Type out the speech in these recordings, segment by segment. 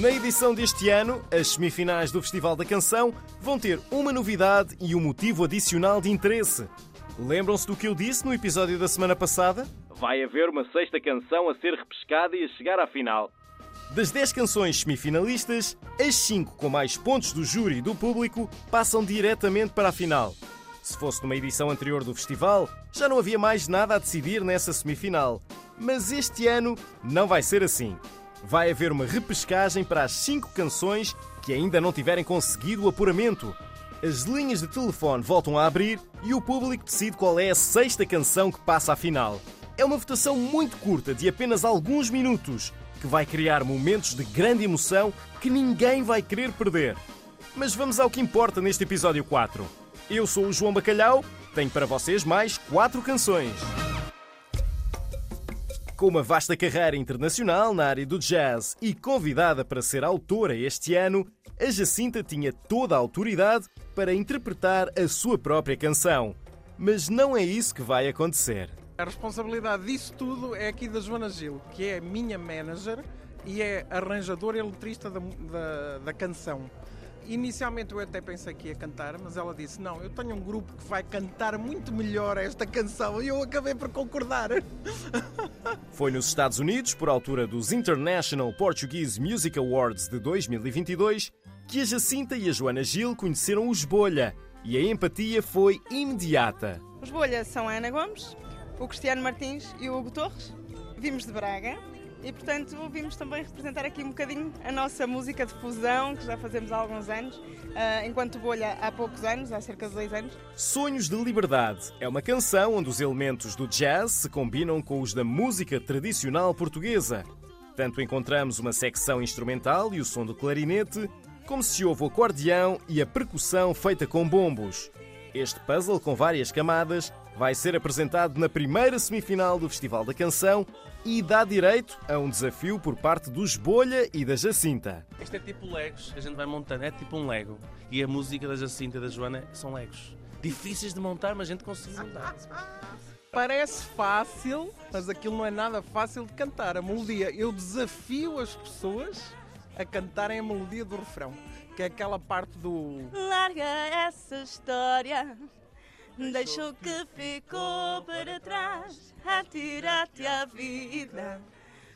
Na edição deste ano, as semifinais do Festival da Canção vão ter uma novidade e um motivo adicional de interesse. Lembram-se do que eu disse no episódio da semana passada? Vai haver uma sexta canção a ser repescada e a chegar à final. Das 10 canções semifinalistas, as 5 com mais pontos do júri e do público passam diretamente para a final. Se fosse numa edição anterior do festival, já não havia mais nada a decidir nessa semifinal. Mas este ano não vai ser assim. Vai haver uma repescagem para as 5 canções que ainda não tiverem conseguido o apuramento. As linhas de telefone voltam a abrir e o público decide qual é a sexta canção que passa à final. É uma votação muito curta, de apenas alguns minutos, que vai criar momentos de grande emoção que ninguém vai querer perder. Mas vamos ao que importa neste episódio 4. Eu sou o João Bacalhau, tenho para vocês mais quatro canções. Com uma vasta carreira internacional na área do jazz e convidada para ser autora este ano, a Jacinta tinha toda a autoridade para interpretar a sua própria canção. Mas não é isso que vai acontecer. A responsabilidade disso tudo é aqui da Joana Gil, que é minha manager e é arranjadora e letrista da, da, da canção. Inicialmente eu até pensei que ia cantar, mas ela disse: Não, eu tenho um grupo que vai cantar muito melhor esta canção e eu acabei por concordar. Foi nos Estados Unidos, por altura dos International Portuguese Music Awards de 2022, que a Jacinta e a Joana Gil conheceram os Bolha e a empatia foi imediata. Os Bolha são a Ana Gomes, o Cristiano Martins e o Hugo Torres. Vimos de Braga e, portanto, vimos também representar aqui um bocadinho a nossa música de fusão, que já fazemos há alguns anos, enquanto Bolha há poucos anos, há cerca de dois anos. Sonhos de Liberdade é uma canção onde os elementos do jazz se combinam com os da música tradicional portuguesa. Tanto encontramos uma secção instrumental e o som do clarinete, como se ouve o acordeão e a percussão feita com bombos. Este puzzle com várias camadas vai ser apresentado na primeira semifinal do Festival da Canção e dá direito a um desafio por parte dos Bolha e da Jacinta. Isto é tipo Legos, a gente vai montando, é tipo um Lego. E a música da Jacinta e da Joana são Legos. Difíceis de montar, mas a gente consegue montar. Parece fácil, mas aquilo não é nada fácil de cantar. A melodia, eu desafio as pessoas a cantarem a melodia do refrão, que é aquela parte do. Larga essa história. Deixa o que ficou para trás, atira-te à vida.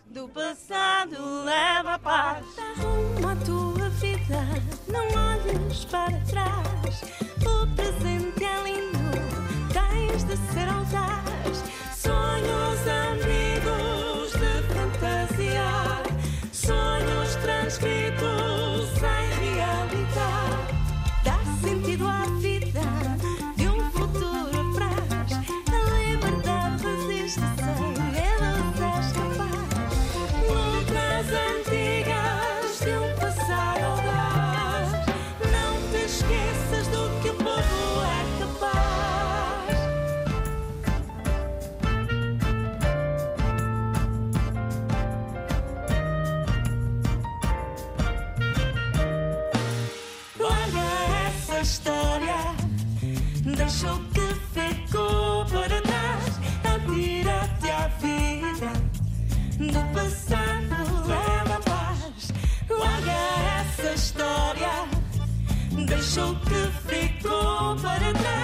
Do passado leva a paz. Arruma a tua vida, não olhes para trás. O presente é lindo, tens de ser audaz. História. Deixa o que ficou para trás. Atira-te à vida. Do passado leva paz. Larga essa história. Deixa o que ficou para trás.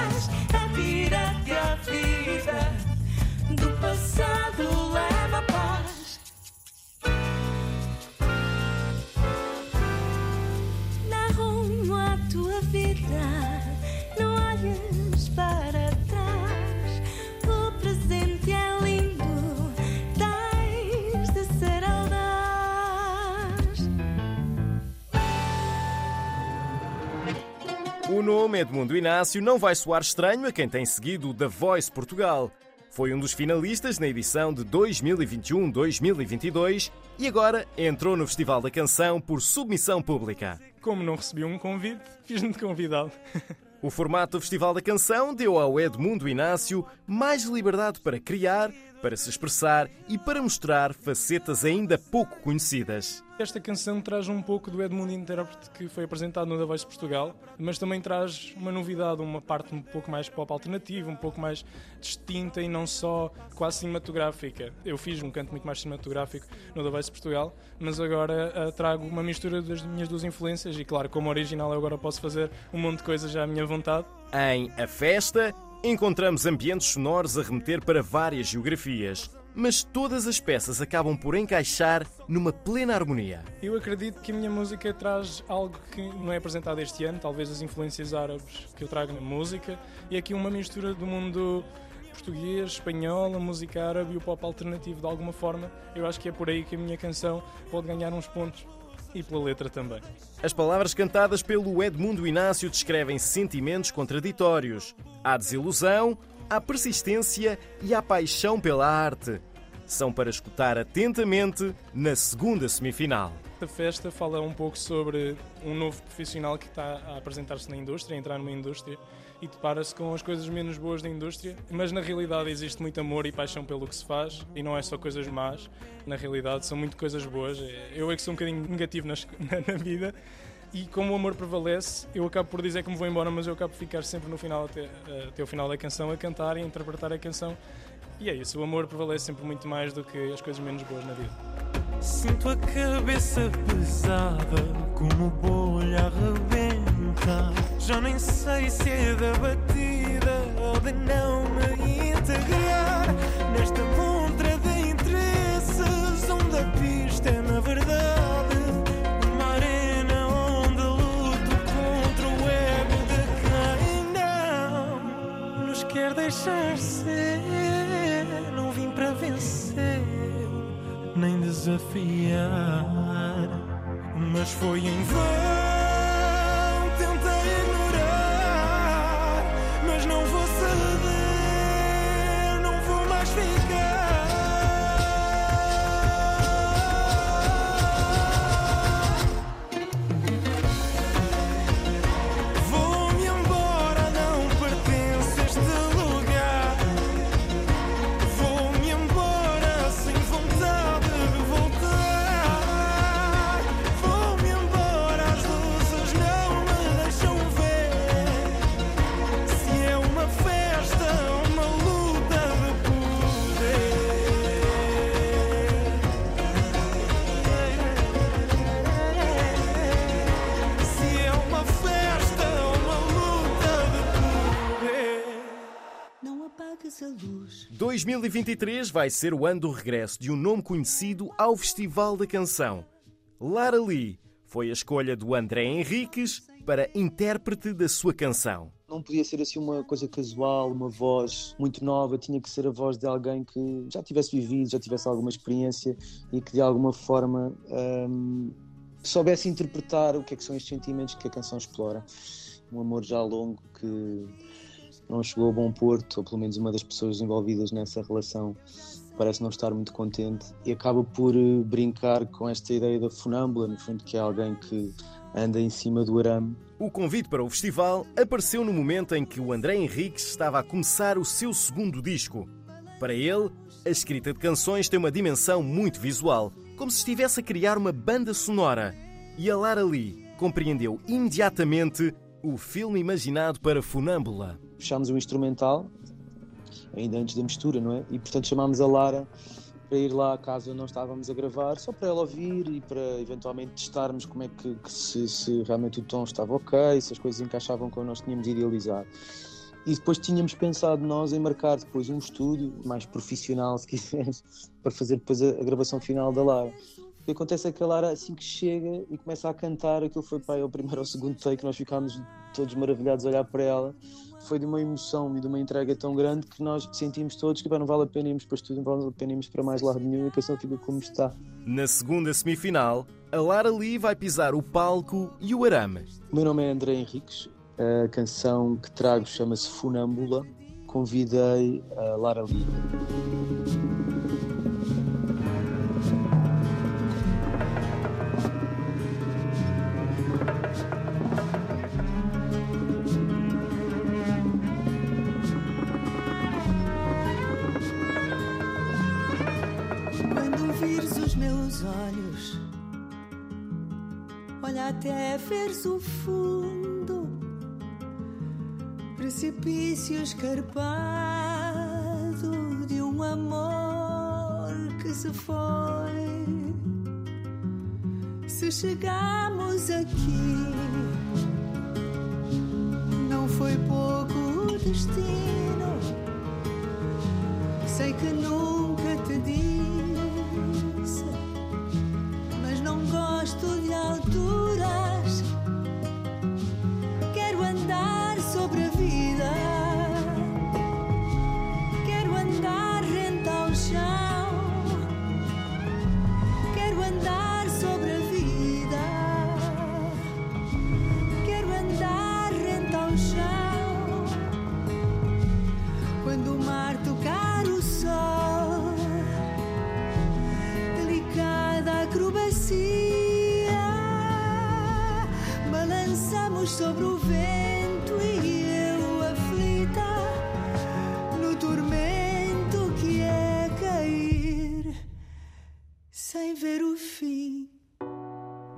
Edmundo Inácio não vai soar estranho a quem tem seguido o The Voice Portugal. Foi um dos finalistas na edição de 2021-2022 e agora entrou no Festival da Canção por submissão pública. Como não recebi um convite, fiz-me de convidado. O formato do Festival da Canção deu ao Edmundo Inácio mais liberdade para criar para se expressar e para mostrar facetas ainda pouco conhecidas. Esta canção traz um pouco do Edmundo Intérprete que foi apresentado no The Voice Portugal, mas também traz uma novidade, uma parte um pouco mais pop alternativa, um pouco mais distinta e não só quase cinematográfica. Eu fiz um canto muito mais cinematográfico no The Voice Portugal, mas agora uh, trago uma mistura das minhas duas influências e, claro, como original eu agora posso fazer um monte de coisas já à minha vontade. Em A Festa, encontramos ambientes sonoros a remeter para várias geografias mas todas as peças acabam por encaixar numa plena harmonia. Eu acredito que a minha música traz algo que não é apresentado este ano, talvez as influências árabes que eu trago na música, e aqui uma mistura do mundo português, espanhol, a música árabe e o pop alternativo de alguma forma. Eu acho que é por aí que a minha canção pode ganhar uns pontos e pela letra também. As palavras cantadas pelo Edmundo Inácio descrevem sentimentos contraditórios. Há desilusão, há persistência e há paixão pela arte. São para escutar atentamente na segunda semifinal. A festa fala um pouco sobre um novo profissional que está a apresentar-se na indústria, a entrar numa indústria e depara-se com as coisas menos boas da indústria, mas na realidade existe muito amor e paixão pelo que se faz e não é só coisas más, na realidade são muito coisas boas. Eu é que sou um bocadinho negativo na, na vida e como o amor prevalece, eu acabo por dizer que me vou embora, mas eu acabo por ficar sempre no final, até, eh, até o final da canção, a cantar e a interpretar a canção. E é isso, o amor prevalece sempre muito mais do que as coisas menos boas na vida. Sinto a cabeça pesada, como bolha arrebenta. Já nem sei se é da batida ou de não me integrar nesta montra de interesses, onde a pista é na verdade. deixar ser. Desafiar. Mas foi em vão. 2023 vai ser o ano do regresso de um nome conhecido ao Festival da Canção. Lara Lee foi a escolha do André Henriques para intérprete da sua canção. Não podia ser assim uma coisa casual, uma voz muito nova, tinha que ser a voz de alguém que já tivesse vivido, já tivesse alguma experiência e que de alguma forma hum, soubesse interpretar o que, é que são estes sentimentos que a canção explora. Um amor já longo que não chegou a bom porto, ou pelo menos uma das pessoas envolvidas nessa relação parece não estar muito contente e acaba por eh, brincar com esta ideia da funâmbula, no fundo, que é alguém que anda em cima do arame. O convite para o festival apareceu no momento em que o André Henriques estava a começar o seu segundo disco. Para ele, a escrita de canções tem uma dimensão muito visual, como se estivesse a criar uma banda sonora. E a Lara Lee compreendeu imediatamente o filme imaginado para Funâmbula fechámos o instrumental, ainda antes da mistura, não é? E portanto chamámos a Lara para ir lá onde nós estávamos a gravar, só para ela ouvir e para eventualmente testarmos como é que, que se, se, realmente o tom estava ok, se as coisas encaixavam como nós tínhamos idealizado. E depois tínhamos pensado nós em marcar depois um estúdio mais profissional, se quiseres, para fazer depois a, a gravação final da Lara. O que acontece é que a Lara, assim que chega e começa a cantar, aquilo foi para aí, o primeiro ou segundo take, nós ficámos todos maravilhados a olhar para ela foi de uma emoção e de uma entrega tão grande que nós sentimos todos que não vale a pena irmos para estúdio, não vale a pena irmos para mais lado nenhum e a canção fica como está. Na segunda semifinal, a Lara Lee vai pisar o palco e o arame. O meu nome é André Henriques, a canção que trago chama-se Funâmbula. Convidei a Lara Lee. Até veres o fundo, precipício escarpado de um amor que se foi. Se chegamos aqui, não foi pouco o destino. Sei que nunca te disse,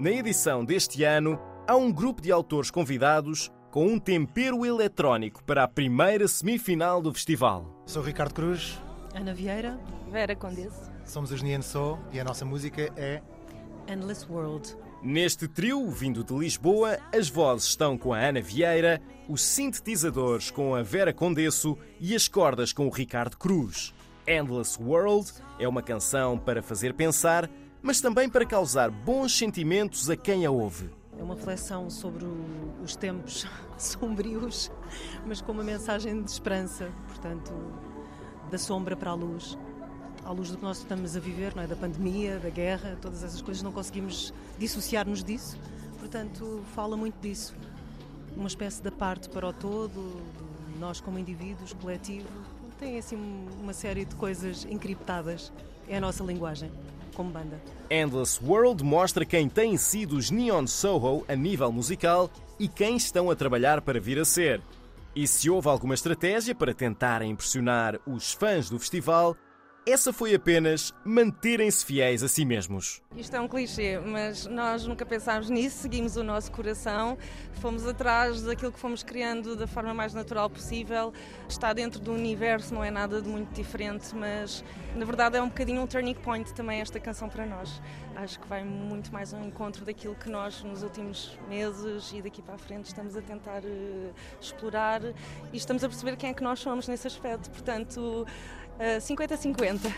Na edição deste ano, há um grupo de autores convidados com um tempero eletrónico para a primeira semifinal do festival. Sou Ricardo Cruz, Ana Vieira, Vera Condesse, somos os Nien So e a nossa música é Endless World. Neste trio, vindo de Lisboa, as vozes estão com a Ana Vieira, os sintetizadores com a Vera Condesso e as cordas com o Ricardo Cruz. Endless World é uma canção para fazer pensar, mas também para causar bons sentimentos a quem a ouve. É uma reflexão sobre os tempos sombrios, mas com uma mensagem de esperança, portanto, da sombra para a luz. À luz do que nós estamos a viver, não é? da pandemia, da guerra, todas essas coisas, não conseguimos dissociar-nos disso. Portanto, fala muito disso. Uma espécie de parte para o todo, de nós como indivíduos, coletivo. Tem assim uma série de coisas encriptadas. É a nossa linguagem, como banda. Endless World mostra quem têm sido os Neon Soho a nível musical e quem estão a trabalhar para vir a ser. E se houve alguma estratégia para tentarem impressionar os fãs do festival, essa foi apenas manterem-se fiéis a si mesmos. Isto é um clichê, mas nós nunca pensámos nisso, seguimos o nosso coração, fomos atrás daquilo que fomos criando da forma mais natural possível. Está dentro do universo, não é nada de muito diferente, mas na verdade é um bocadinho um turning point também esta canção para nós. Acho que vai muito mais ao encontro daquilo que nós nos últimos meses e daqui para a frente estamos a tentar eh, explorar e estamos a perceber quem é que nós somos nesse aspecto. Portanto, 50-50.